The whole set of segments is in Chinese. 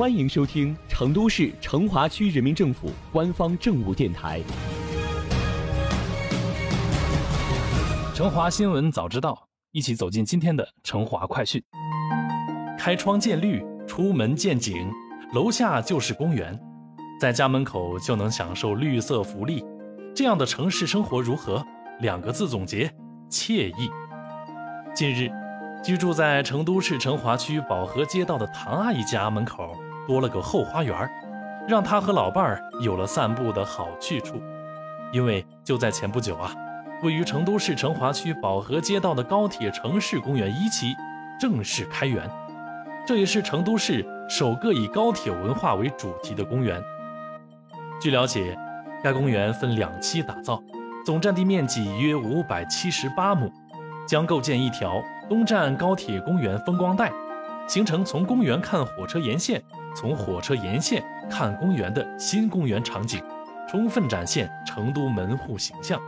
欢迎收听成都市成华区人民政府官方政务电台《成华新闻早知道》，一起走进今天的成华快讯。开窗见绿，出门见景，楼下就是公园，在家门口就能享受绿色福利，这样的城市生活如何？两个字总结：惬意。近日，居住在成都市成华区宝和街道的唐阿姨家门口。多了个后花园，让他和老伴儿有了散步的好去处。因为就在前不久啊，位于成都市成华区宝和街道的高铁城市公园一期正式开园，这也是成都市首个以高铁文化为主题的公园。据了解，该公园分两期打造，总占地面积约五百七十八亩，将构建一条东站高铁公园风光带，形成从公园看火车沿线。从火车沿线看公园的新公园场景，充分展现成都门户形象。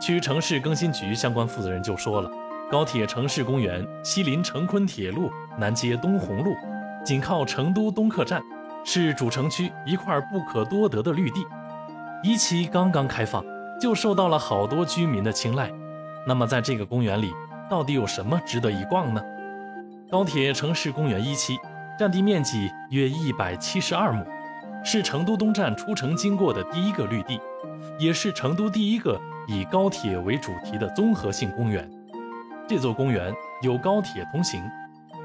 区城市更新局相关负责人就说了，高铁城市公园西临成昆铁路，南接东红路，紧靠成都东客站，是主城区一块不可多得的绿地。一期刚刚开放，就受到了好多居民的青睐。那么在这个公园里，到底有什么值得一逛呢？高铁城市公园一期。占地面积约一百七十二亩，是成都东站出城经过的第一个绿地，也是成都第一个以高铁为主题的综合性公园。这座公园有高铁通行，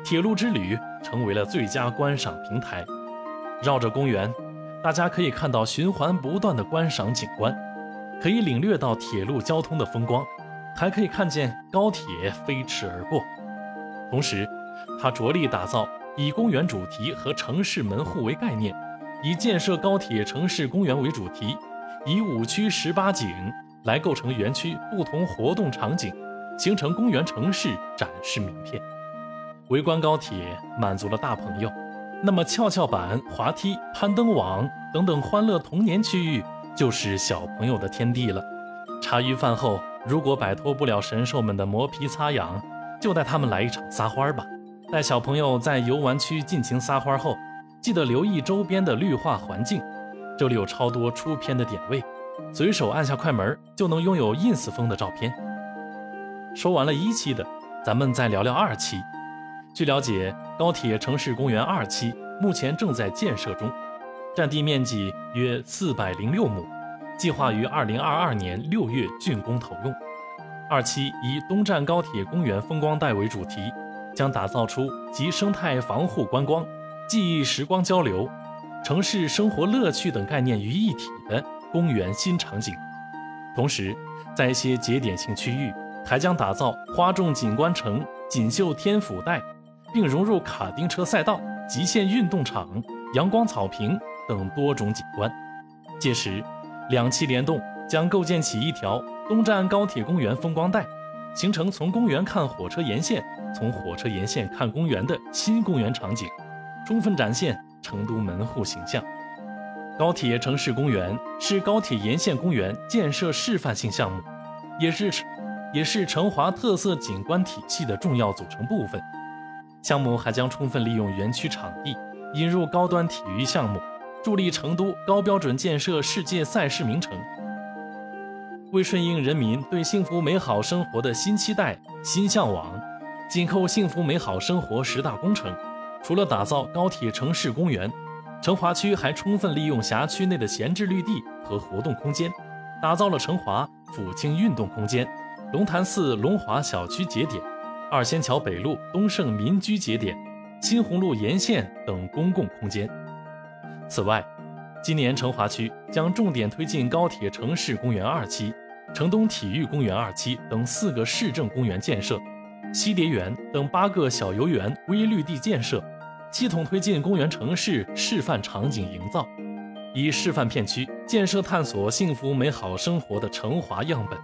铁路之旅成为了最佳观赏平台。绕着公园，大家可以看到循环不断的观赏景观，可以领略到铁路交通的风光，还可以看见高铁飞驰而过。同时，它着力打造。以公园主题和城市门户为概念，以建设高铁城市公园为主题，以五区十八景来构成园区不同活动场景，形成公园城市展示名片。围观高铁满足了大朋友，那么跷跷板、滑梯、攀登网等等欢乐童年区域就是小朋友的天地了。茶余饭后，如果摆脱不了神兽们的磨皮擦痒，就带他们来一场撒欢吧。带小朋友在游玩区尽情撒欢后，记得留意周边的绿化环境，这里有超多出片的点位，随手按下快门就能拥有 ins 风的照片。说完了一期的，咱们再聊聊二期。据了解，高铁城市公园二期目前正在建设中，占地面积约四百零六亩，计划于二零二二年六月竣工投用。二期以东站高铁公园风光带为主题。将打造出集生态防护、观光、记忆、时光交流、城市生活乐趣等概念于一体的公园新场景。同时，在一些节点性区域，还将打造花重景观城、锦绣天府带，并融入卡丁车赛道、极限运动场、阳光草坪等多种景观。届时，两期联动，将构建起一条东站高铁公园风光带。形成从公园看火车沿线，从火车沿线看公园的新公园场景，充分展现成都门户形象。高铁城市公园是高铁沿线公园建设示范性项目，也是也是成华特色景观体系的重要组成部分。项目还将充分利用园区场地，引入高端体育项目，助力成都高标准建设世界赛事名城。为顺应人民对幸福美好生活的新期待、新向往，紧扣幸福美好生活十大工程，除了打造高铁城市公园，成华区还充分利用辖区内的闲置绿地和活动空间，打造了成华府庆运动空间、龙潭寺龙华小区节点、二仙桥北路东盛民居节点、新鸿路沿线等公共空间。此外，今年成华区将重点推进高铁城市公园二期。城东体育公园二期等四个市政公园建设，西蝶园等八个小游园微绿地建设，系统推进公园城市示范场景营造，以示范片区建设探索幸福美好生活的成华样本。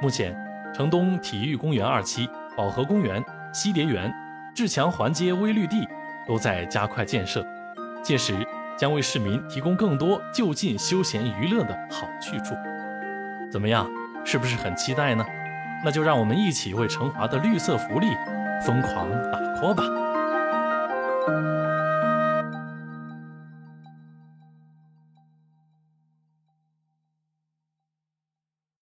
目前，城东体育公园二期、宝和公园、西蝶园、志强环街微绿地都在加快建设，届时将为市民提供更多就近休闲娱乐的好去处。怎么样？是不是很期待呢？那就让我们一起为成华的绿色福利疯狂打 call 吧。